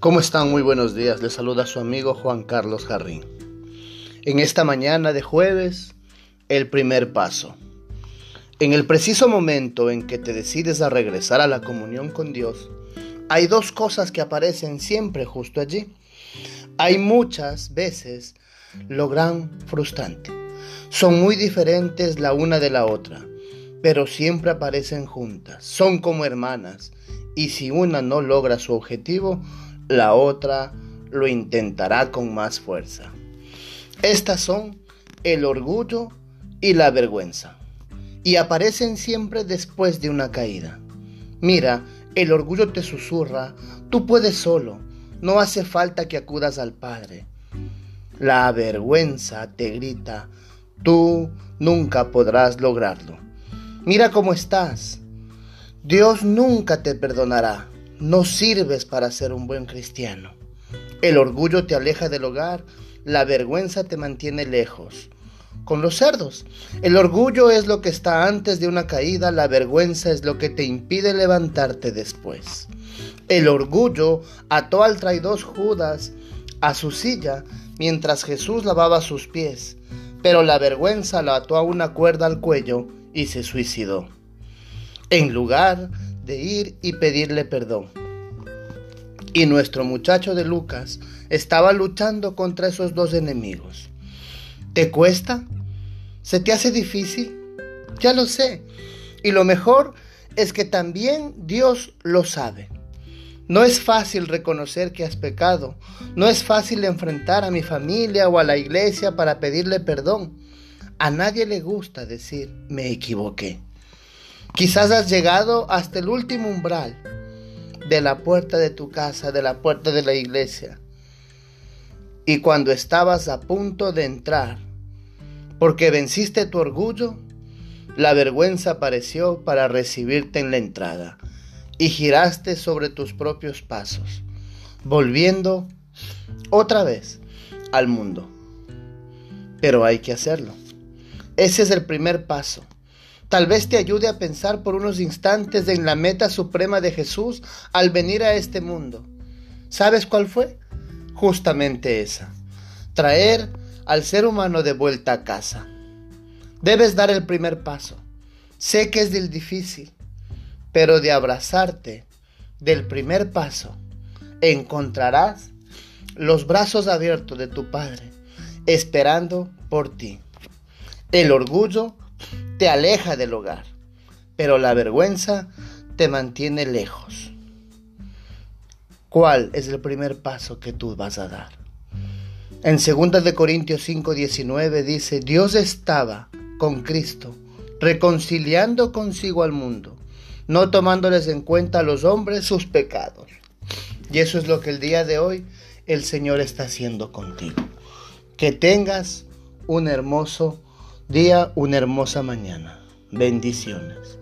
¿Cómo están? Muy buenos días. Les saluda su amigo Juan Carlos Jarrín. En esta mañana de jueves, el primer paso. En el preciso momento en que te decides a regresar a la comunión con Dios, hay dos cosas que aparecen siempre justo allí. Hay muchas veces lo gran frustrante. Son muy diferentes la una de la otra, pero siempre aparecen juntas. Son como hermanas y si una no logra su objetivo, la otra lo intentará con más fuerza. Estas son el orgullo y la vergüenza, y aparecen siempre después de una caída. Mira, el orgullo te susurra, tú puedes solo, no hace falta que acudas al Padre. La vergüenza te grita, tú nunca podrás lograrlo. Mira cómo estás. Dios nunca te perdonará. No sirves para ser un buen cristiano. El orgullo te aleja del hogar, la vergüenza te mantiene lejos. Con los cerdos, el orgullo es lo que está antes de una caída, la vergüenza es lo que te impide levantarte después. El orgullo ató al traidor Judas a su silla mientras Jesús lavaba sus pies, pero la vergüenza lo ató a una cuerda al cuello y se suicidó. En lugar ir y pedirle perdón. Y nuestro muchacho de Lucas estaba luchando contra esos dos enemigos. ¿Te cuesta? ¿Se te hace difícil? Ya lo sé. Y lo mejor es que también Dios lo sabe. No es fácil reconocer que has pecado. No es fácil enfrentar a mi familia o a la iglesia para pedirle perdón. A nadie le gusta decir me equivoqué. Quizás has llegado hasta el último umbral de la puerta de tu casa, de la puerta de la iglesia. Y cuando estabas a punto de entrar, porque venciste tu orgullo, la vergüenza apareció para recibirte en la entrada y giraste sobre tus propios pasos, volviendo otra vez al mundo. Pero hay que hacerlo. Ese es el primer paso. Tal vez te ayude a pensar por unos instantes en la meta suprema de Jesús al venir a este mundo. ¿Sabes cuál fue? Justamente esa. Traer al ser humano de vuelta a casa. Debes dar el primer paso. Sé que es difícil, pero de abrazarte del primer paso, encontrarás los brazos abiertos de tu Padre, esperando por ti. El orgullo te aleja del hogar, pero la vergüenza te mantiene lejos. ¿Cuál es el primer paso que tú vas a dar? En 2 de Corintios 5:19 dice, Dios estaba con Cristo, reconciliando consigo al mundo, no tomándoles en cuenta a los hombres sus pecados. Y eso es lo que el día de hoy el Señor está haciendo contigo. Que tengas un hermoso día, una hermosa mañana. Bendiciones.